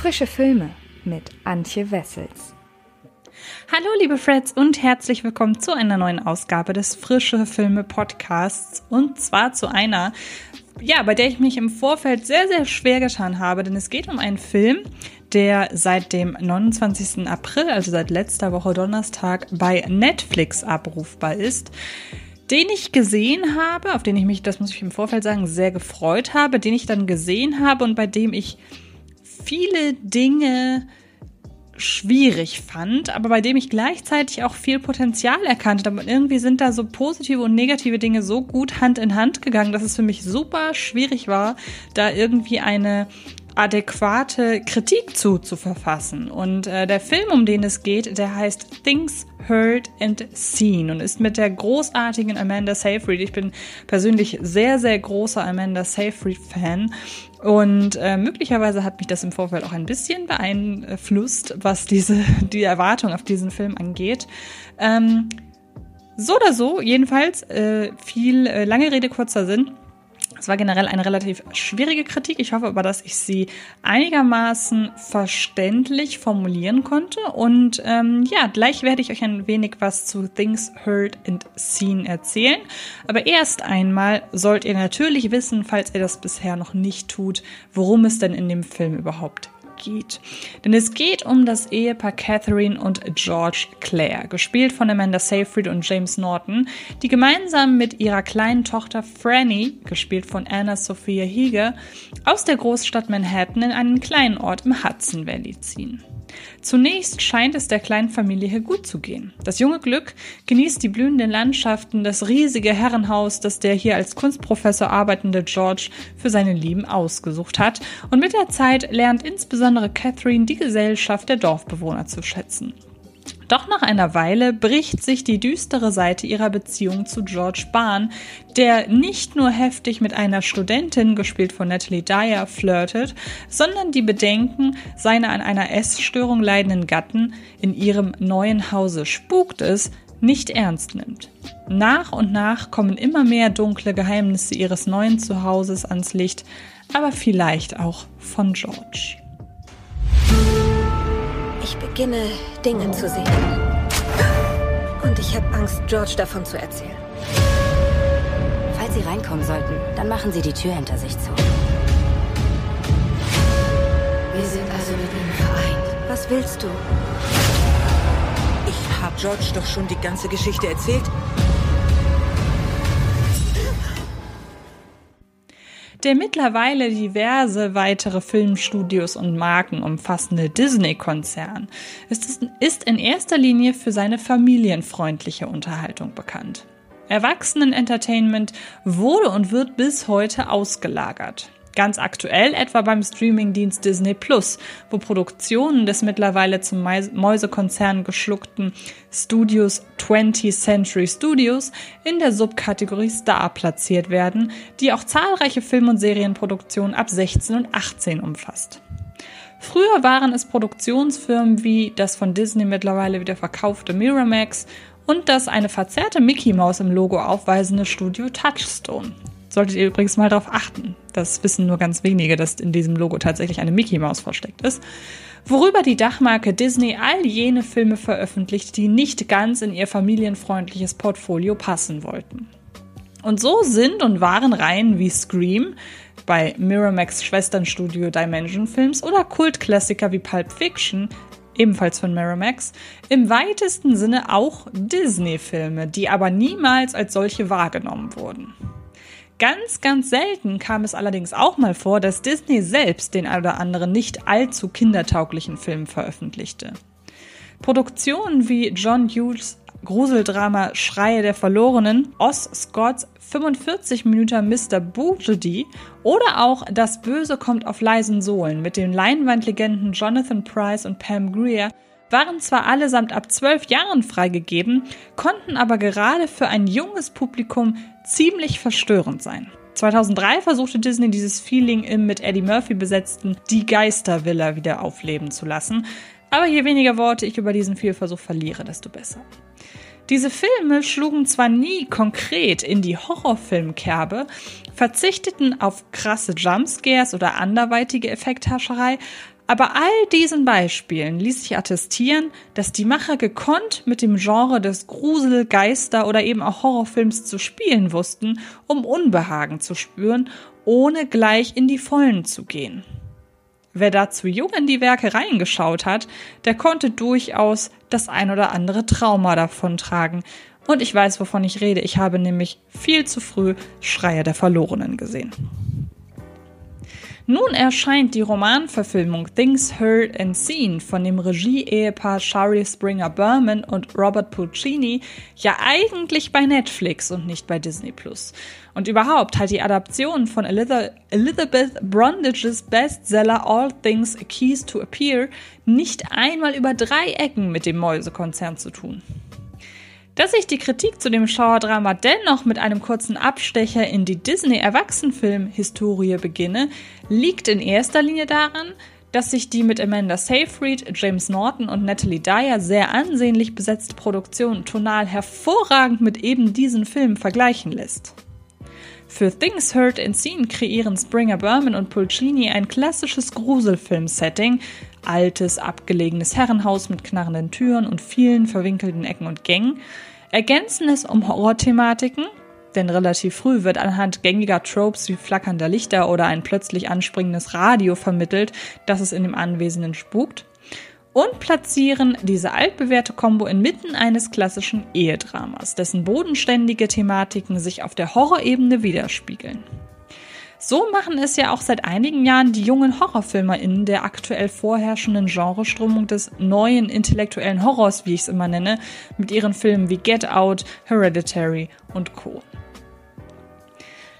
Frische Filme mit Antje Wessels. Hallo liebe Freds und herzlich willkommen zu einer neuen Ausgabe des Frische Filme Podcasts und zwar zu einer, ja, bei der ich mich im Vorfeld sehr, sehr schwer getan habe, denn es geht um einen Film, der seit dem 29. April, also seit letzter Woche Donnerstag, bei Netflix abrufbar ist den ich gesehen habe, auf den ich mich, das muss ich im Vorfeld sagen, sehr gefreut habe, den ich dann gesehen habe und bei dem ich viele Dinge schwierig fand, aber bei dem ich gleichzeitig auch viel Potenzial erkannt habe. Und irgendwie sind da so positive und negative Dinge so gut Hand in Hand gegangen, dass es für mich super schwierig war, da irgendwie eine adäquate Kritik zu, zu verfassen. Und äh, der Film, um den es geht, der heißt Things Heard and Seen und ist mit der großartigen Amanda Seyfried. Ich bin persönlich sehr, sehr großer Amanda Seyfried-Fan. Und äh, möglicherweise hat mich das im Vorfeld auch ein bisschen beeinflusst, was diese, die Erwartung auf diesen Film angeht. Ähm, so oder so, jedenfalls, äh, viel äh, lange Rede, kurzer Sinn. Es war generell eine relativ schwierige Kritik. Ich hoffe aber, dass ich sie einigermaßen verständlich formulieren konnte. Und ähm, ja, gleich werde ich euch ein wenig was zu Things Heard and Seen erzählen. Aber erst einmal sollt ihr natürlich wissen, falls ihr das bisher noch nicht tut, worum es denn in dem Film überhaupt geht. Denn es geht um das Ehepaar Catherine und George Clare, gespielt von Amanda Seyfried und James Norton, die gemeinsam mit ihrer kleinen Tochter Franny, gespielt von Anna Sophia Hieger, aus der Großstadt Manhattan in einen kleinen Ort im Hudson Valley ziehen. Zunächst scheint es der kleinen Familie hier gut zu gehen. Das junge Glück genießt die blühenden Landschaften, das riesige Herrenhaus, das der hier als Kunstprofessor arbeitende George für seine Lieben ausgesucht hat. Und mit der Zeit lernt insbesondere Catherine die Gesellschaft der Dorfbewohner zu schätzen. Doch nach einer Weile bricht sich die düstere Seite ihrer Beziehung zu George Bahn, der nicht nur heftig mit einer Studentin, gespielt von Natalie Dyer, flirtet, sondern die Bedenken seiner an einer Essstörung leidenden Gatten in ihrem neuen Hause spukt es, nicht ernst nimmt. Nach und nach kommen immer mehr dunkle Geheimnisse ihres neuen Zuhauses ans Licht, aber vielleicht auch von George. Ich beginne Dinge zu sehen. Und ich habe Angst, George davon zu erzählen. Falls Sie reinkommen sollten, dann machen Sie die Tür hinter sich zu. Wir sind also mit Ihnen vereint. Was willst du? Ich habe George doch schon die ganze Geschichte erzählt. Der mittlerweile diverse weitere Filmstudios und Marken umfassende Disney-Konzern ist, in erster Linie für seine familienfreundliche Unterhaltung bekannt. Erwachsenen-Entertainment wurde und wird bis heute ausgelagert. Ganz aktuell etwa beim Streamingdienst Disney Plus, wo Produktionen des mittlerweile zum Mäusekonzern geschluckten Studios 20th Century Studios in der Subkategorie Star platziert werden, die auch zahlreiche Film- und Serienproduktionen ab 16 und 18 umfasst. Früher waren es Produktionsfirmen wie das von Disney mittlerweile wieder verkaufte Miramax und das eine verzerrte Mickey Mouse im Logo aufweisende Studio Touchstone. Solltet ihr übrigens mal darauf achten. Das wissen nur ganz wenige, dass in diesem Logo tatsächlich eine Mickey Maus versteckt ist. Worüber die Dachmarke Disney all jene Filme veröffentlicht, die nicht ganz in ihr familienfreundliches Portfolio passen wollten. Und so sind und waren Reihen wie Scream bei Miramax Schwesternstudio Dimension Films oder Kultklassiker wie Pulp Fiction ebenfalls von Miramax, im weitesten Sinne auch Disney-Filme, die aber niemals als solche wahrgenommen wurden. Ganz, ganz selten kam es allerdings auch mal vor, dass Disney selbst den ein oder anderen nicht allzu kindertauglichen Film veröffentlichte. Produktionen wie John Hughes Gruseldrama Schreie der Verlorenen, Oz Scotts 45 Minuten Mr. Boogedy oder auch Das Böse kommt auf leisen Sohlen mit den Leinwandlegenden Jonathan Price und Pam Grier waren zwar allesamt ab zwölf Jahren freigegeben, konnten aber gerade für ein junges Publikum ziemlich verstörend sein. 2003 versuchte Disney dieses Feeling im mit Eddie Murphy besetzten Die Geistervilla wieder aufleben zu lassen. Aber je weniger Worte ich über diesen Fehlversuch verliere, desto besser. Diese Filme schlugen zwar nie konkret in die Horrorfilmkerbe, verzichteten auf krasse Jumpscares oder anderweitige Effekthascherei, Aber all diesen Beispielen ließ sich attestieren, dass die Macher gekonnt mit dem Genre des Grusel-, Geister- oder eben auch Horrorfilms zu spielen wussten, um Unbehagen zu spüren, ohne gleich in die Vollen zu gehen. Wer da zu jung in die Werke reingeschaut hat, der konnte durchaus das ein oder andere Trauma davontragen. Und ich weiß, wovon ich rede. Ich habe nämlich viel zu früh Schreie der Verlorenen gesehen. Nun erscheint die Romanverfilmung Things Heard and Seen von dem Regie-Ehepaar Shari Springer Berman und Robert Puccini ja eigentlich bei Netflix und nicht bei Disney. Und überhaupt hat die Adaption von Elizabeth Brondages Bestseller All Things Keys to Appear nicht einmal über drei Ecken mit dem Mäusekonzern zu tun. Dass ich die Kritik zu dem Schauerdrama dennoch mit einem kurzen Abstecher in die Disney-Erwachsenfilm-Historie beginne, liegt in erster Linie daran, dass sich die mit Amanda Seyfried, James Norton und Natalie Dyer sehr ansehnlich besetzte Produktion tonal hervorragend mit eben diesen Filmen vergleichen lässt. Für Things Heard and Seen kreieren Springer Berman und Pulcini ein klassisches Gruselfilm-Setting, altes, abgelegenes Herrenhaus mit knarrenden Türen und vielen verwinkelten Ecken und Gängen, ergänzen es um Horrorthematiken, denn relativ früh wird anhand gängiger Tropes wie flackernder Lichter oder ein plötzlich anspringendes Radio vermittelt, dass es in dem Anwesenden spukt, und platzieren diese altbewährte Kombo inmitten eines klassischen Ehedramas, dessen bodenständige Thematiken sich auf der Horrorebene widerspiegeln. So machen es ja auch seit einigen Jahren die jungen HorrorfilmerInnen der aktuell vorherrschenden Genreströmung des neuen intellektuellen Horrors, wie ich es immer nenne, mit ihren Filmen wie Get Out, Hereditary und Co.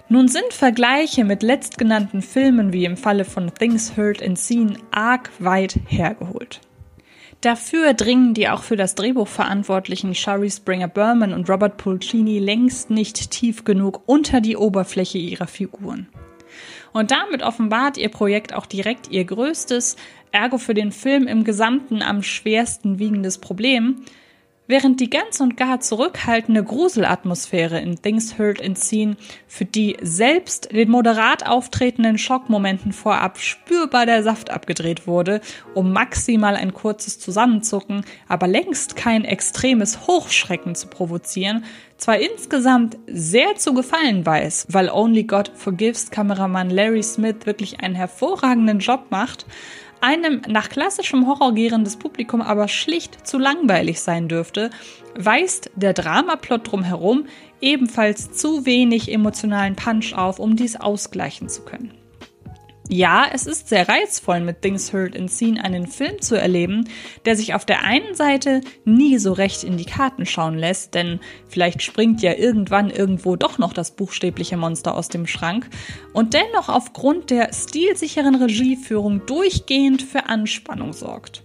Nun sind Vergleiche mit letztgenannten Filmen wie im Falle von Things Heard and Seen arg weit hergeholt. Dafür dringen die auch für das Drehbuch verantwortlichen Shari Springer Berman und Robert Pulcini längst nicht tief genug unter die Oberfläche ihrer Figuren. Und damit offenbart ihr Projekt auch direkt ihr größtes, ergo für den Film im Gesamten am schwersten wiegendes Problem, während die ganz und gar zurückhaltende Gruselatmosphäre in Things Heard and Seen, für die selbst den moderat auftretenden Schockmomenten vorab spürbar der Saft abgedreht wurde, um maximal ein kurzes Zusammenzucken, aber längst kein extremes Hochschrecken zu provozieren, zwar insgesamt sehr zu gefallen weiß, weil Only God Forgives Kameramann Larry Smith wirklich einen hervorragenden Job macht, einem nach klassischem Horror gehrendes Publikum aber schlicht zu langweilig sein dürfte, weist der Dramaplot drumherum ebenfalls zu wenig emotionalen Punch auf, um dies ausgleichen zu können. Ja, es ist sehr reizvoll, mit Things Heard and Seen einen Film zu erleben, der sich auf der einen Seite nie so recht in die Karten schauen lässt, denn vielleicht springt ja irgendwann irgendwo doch noch das buchstäbliche Monster aus dem Schrank und dennoch aufgrund der stilsicheren Regieführung durchgehend für Anspannung sorgt.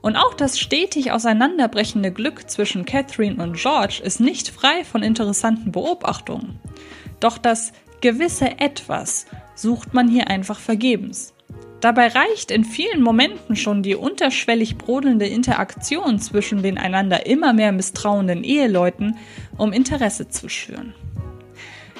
Und auch das stetig auseinanderbrechende Glück zwischen Catherine und George ist nicht frei von interessanten Beobachtungen. Doch das gewisse Etwas sucht man hier einfach vergebens. Dabei reicht in vielen Momenten schon die unterschwellig brodelnde Interaktion zwischen den einander immer mehr misstrauenden Eheleuten, um Interesse zu schüren.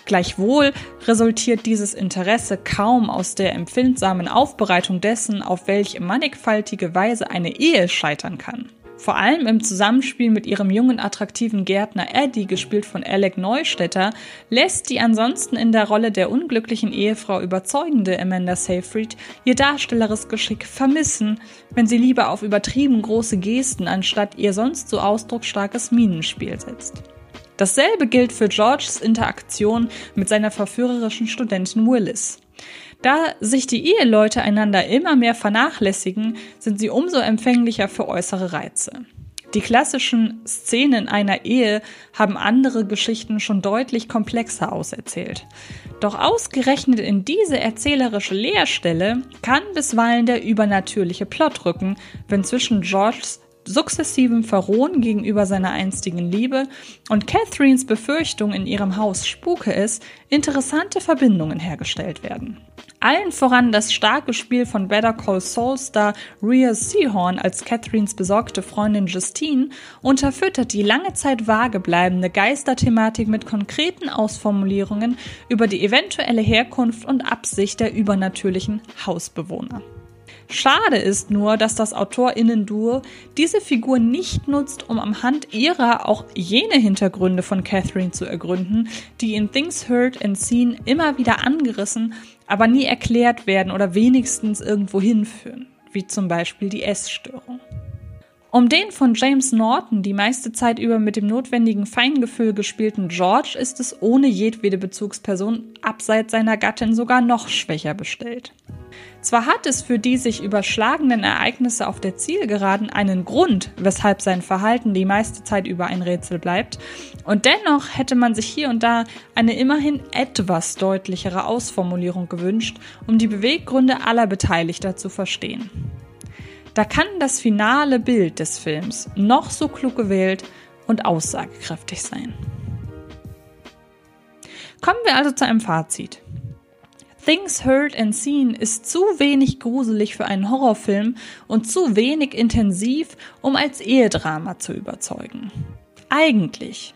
Gleichwohl resultiert dieses Interesse kaum aus der empfindsamen Aufbereitung dessen, auf welche mannigfaltige Weise eine Ehe scheitern kann. Vor allem im Zusammenspiel mit ihrem jungen, attraktiven Gärtner Eddie, gespielt von Alec Neustetter, lässt die ansonsten in der Rolle der unglücklichen Ehefrau überzeugende Amanda Seyfried ihr darstelleres Geschick vermissen, wenn sie lieber auf übertrieben große Gesten anstatt ihr sonst so ausdrucksstarkes Minenspiel setzt. Dasselbe gilt für Georges Interaktion mit seiner verführerischen Studentin Willis. Da sich die Eheleute einander immer mehr vernachlässigen, sind sie umso empfänglicher für äußere Reize. Die klassischen Szenen einer Ehe haben andere Geschichten schon deutlich komplexer auserzählt. Doch ausgerechnet in diese erzählerische Leerstelle kann bisweilen der übernatürliche Plot rücken, wenn zwischen Georges sukzessivem Verrohen gegenüber seiner einstigen Liebe und Catherines Befürchtung in ihrem Haus spuke es, interessante Verbindungen hergestellt werden. Allen voran das starke Spiel von Better Call Saul Star Rhea Seahorn als Catherines besorgte Freundin Justine unterfüttert die lange Zeit vage bleibende Geisterthematik mit konkreten Ausformulierungen über die eventuelle Herkunft und Absicht der übernatürlichen Hausbewohner. Schade ist nur, dass das AutorInnen-Duo diese Figur nicht nutzt, um am Hand ihrer auch jene Hintergründe von Catherine zu ergründen, die in Things Heard and Seen immer wieder angerissen, aber nie erklärt werden oder wenigstens irgendwo hinführen, wie zum Beispiel die Essstörung. Um den von James Norton die meiste Zeit über mit dem notwendigen Feingefühl gespielten George ist es ohne jedwede Bezugsperson abseits seiner Gattin sogar noch schwächer bestellt. Zwar hat es für die sich überschlagenden Ereignisse auf der Zielgeraden einen Grund, weshalb sein Verhalten die meiste Zeit über ein Rätsel bleibt, und dennoch hätte man sich hier und da eine immerhin etwas deutlichere Ausformulierung gewünscht, um die Beweggründe aller Beteiligter zu verstehen. Da kann das finale Bild des Films noch so klug gewählt und aussagekräftig sein. Kommen wir also zu einem Fazit. Things Heard and Seen ist zu wenig gruselig für einen Horrorfilm und zu wenig intensiv, um als Ehedrama zu überzeugen. Eigentlich.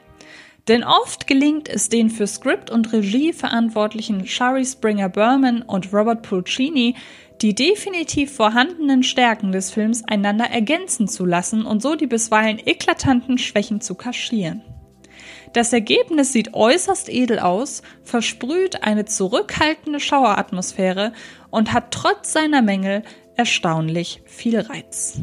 Denn oft gelingt es den für Skript und Regie verantwortlichen Shari Springer Berman und Robert Pulcini, die definitiv vorhandenen Stärken des Films einander ergänzen zu lassen und so die bisweilen eklatanten Schwächen zu kaschieren. Das Ergebnis sieht äußerst edel aus, versprüht eine zurückhaltende Schaueratmosphäre und hat trotz seiner Mängel erstaunlich viel Reiz.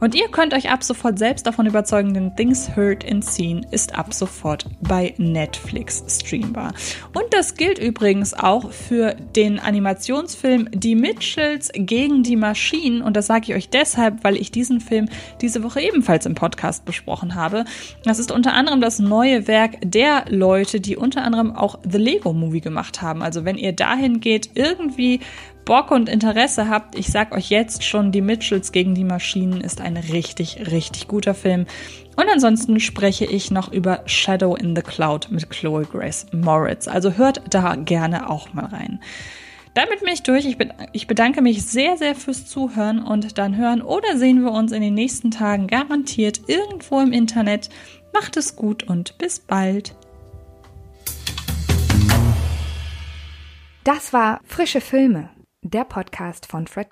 Und ihr könnt euch ab sofort selbst davon überzeugen, denn Things Heard and Seen ist ab sofort bei Netflix streambar. Und das gilt übrigens auch für den Animationsfilm Die Mitchells gegen die Maschinen. Und das sage ich euch deshalb, weil ich diesen Film diese Woche ebenfalls im Podcast besprochen habe. Das ist unter anderem das neue Werk der Leute, die unter anderem auch The Lego Movie gemacht haben. Also wenn ihr dahin geht, irgendwie Bock und Interesse habt, ich sag euch jetzt schon, die Mitchells gegen die Maschinen ist ein richtig, richtig guter Film. Und ansonsten spreche ich noch über Shadow in the Cloud mit Chloe Grace Moritz. Also hört da gerne auch mal rein. Damit bin ich durch. Ich bedanke mich sehr, sehr fürs Zuhören und dann hören oder sehen wir uns in den nächsten Tagen garantiert irgendwo im Internet. Macht es gut und bis bald. Das war Frische Filme der Podcast von Fred